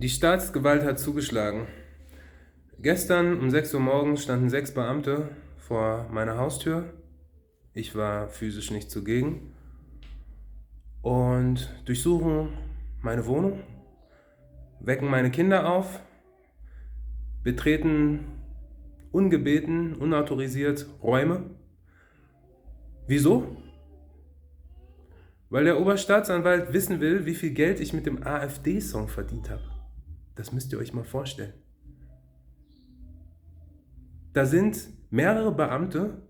Die Staatsgewalt hat zugeschlagen. Gestern um 6 Uhr morgens standen sechs Beamte vor meiner Haustür. Ich war physisch nicht zugegen und durchsuchen meine Wohnung, wecken meine Kinder auf, betreten ungebeten, unautorisiert Räume. Wieso? Weil der Oberstaatsanwalt wissen will, wie viel Geld ich mit dem AfD-Song verdient habe. Das müsst ihr euch mal vorstellen. Da sind mehrere Beamte,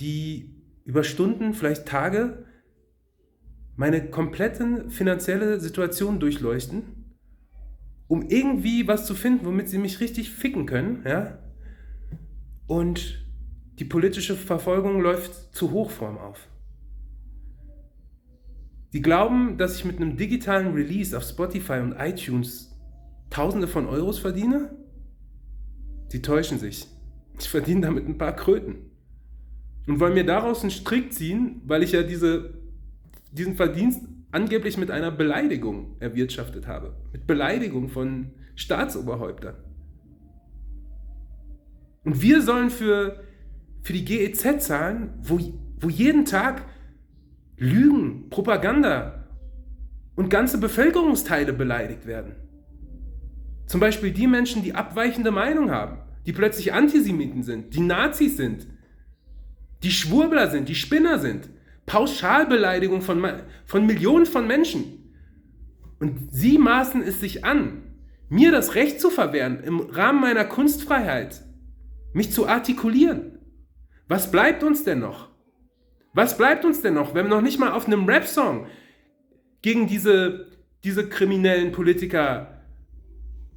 die über Stunden, vielleicht Tage, meine komplette finanzielle Situation durchleuchten, um irgendwie was zu finden, womit sie mich richtig ficken können, ja? Und die politische Verfolgung läuft zu Hochform auf. Die glauben, dass ich mit einem digitalen Release auf Spotify und iTunes Tausende von Euros verdiene? Sie täuschen sich. Ich verdiene damit ein paar Kröten. Und wollen mir daraus einen Strick ziehen, weil ich ja diese, diesen Verdienst angeblich mit einer Beleidigung erwirtschaftet habe. Mit Beleidigung von Staatsoberhäuptern. Und wir sollen für, für die GEZ zahlen, wo, wo jeden Tag Lügen, Propaganda und ganze Bevölkerungsteile beleidigt werden. Zum Beispiel die Menschen, die abweichende Meinung haben, die plötzlich Antisemiten sind, die Nazis sind, die Schwurbler sind, die Spinner sind. Pauschalbeleidigung von, von Millionen von Menschen. Und sie maßen es sich an, mir das Recht zu verwehren, im Rahmen meiner Kunstfreiheit, mich zu artikulieren. Was bleibt uns denn noch? Was bleibt uns denn noch, wenn wir noch nicht mal auf einem Rap-Song gegen diese, diese kriminellen Politiker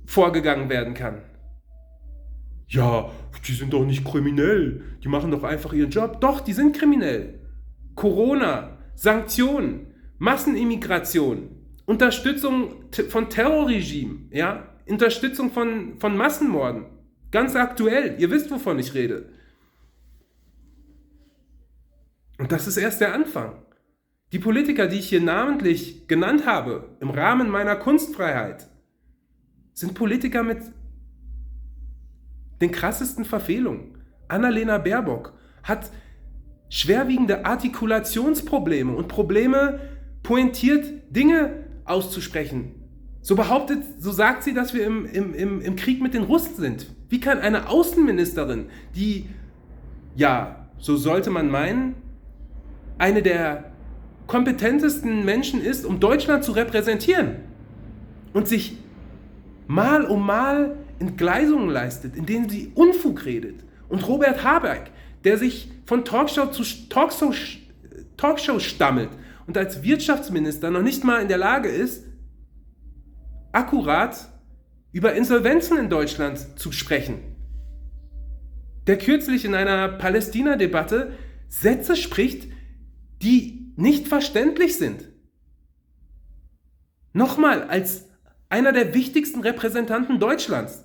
vorgegangen werden kann? Ja, die sind doch nicht kriminell. Die machen doch einfach ihren Job. Doch, die sind kriminell. Corona, Sanktionen, Massenimmigration, Unterstützung von Terrorregimen, ja, Unterstützung von, von Massenmorden. Ganz aktuell. Ihr wisst, wovon ich rede. Und das ist erst der Anfang. Die Politiker, die ich hier namentlich genannt habe, im Rahmen meiner Kunstfreiheit, sind Politiker mit den krassesten Verfehlungen. Annalena Baerbock hat schwerwiegende Artikulationsprobleme und Probleme, pointiert Dinge auszusprechen. So behauptet, so sagt sie, dass wir im, im, im, im Krieg mit den Russen sind. Wie kann eine Außenministerin, die, ja, so sollte man meinen, eine der kompetentesten Menschen ist, um Deutschland zu repräsentieren und sich mal um mal Entgleisungen leistet, in denen sie Unfug redet. Und Robert Habeck, der sich von Talkshow zu Talkshow, Talkshow stammelt und als Wirtschaftsminister noch nicht mal in der Lage ist, akkurat über Insolvenzen in Deutschland zu sprechen. Der kürzlich in einer Palästina-Debatte Sätze spricht, die nicht verständlich sind. Nochmal, als einer der wichtigsten Repräsentanten Deutschlands.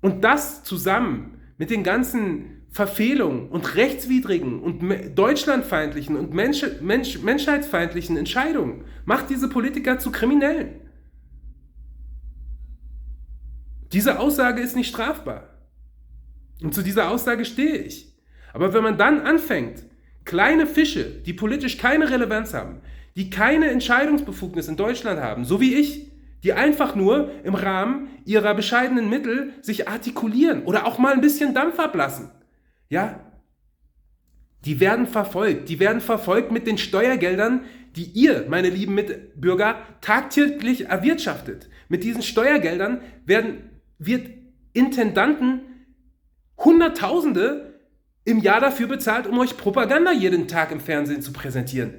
Und das zusammen mit den ganzen Verfehlungen und rechtswidrigen und deutschlandfeindlichen und Mensch, Mensch, menschheitsfeindlichen Entscheidungen macht diese Politiker zu Kriminellen. Diese Aussage ist nicht strafbar. Und zu dieser Aussage stehe ich. Aber wenn man dann anfängt, Kleine Fische, die politisch keine Relevanz haben, die keine Entscheidungsbefugnis in Deutschland haben, so wie ich, die einfach nur im Rahmen ihrer bescheidenen Mittel sich artikulieren oder auch mal ein bisschen Dampf ablassen. Ja? Die werden verfolgt. Die werden verfolgt mit den Steuergeldern, die ihr, meine lieben Mitbürger, tagtäglich erwirtschaftet. Mit diesen Steuergeldern werden, wird Intendanten Hunderttausende im Jahr dafür bezahlt, um euch Propaganda jeden Tag im Fernsehen zu präsentieren.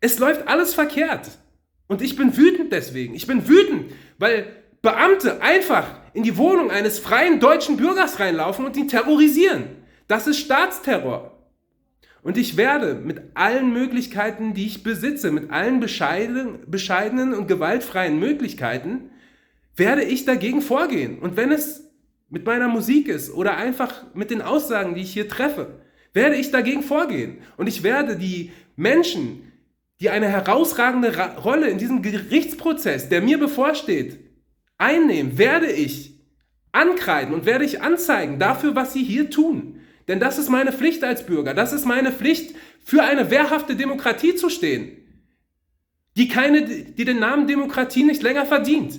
Es läuft alles verkehrt. Und ich bin wütend deswegen. Ich bin wütend, weil Beamte einfach in die Wohnung eines freien deutschen Bürgers reinlaufen und ihn terrorisieren. Das ist Staatsterror. Und ich werde mit allen Möglichkeiten, die ich besitze, mit allen bescheidenen, bescheidenen und gewaltfreien Möglichkeiten, werde ich dagegen vorgehen. Und wenn es mit meiner Musik ist oder einfach mit den Aussagen, die ich hier treffe, werde ich dagegen vorgehen. Und ich werde die Menschen, die eine herausragende Rolle in diesem Gerichtsprozess, der mir bevorsteht, einnehmen, werde ich ankreiden und werde ich anzeigen dafür, was sie hier tun. Denn das ist meine Pflicht als Bürger. Das ist meine Pflicht, für eine wehrhafte Demokratie zu stehen, die, keine, die den Namen Demokratie nicht länger verdient.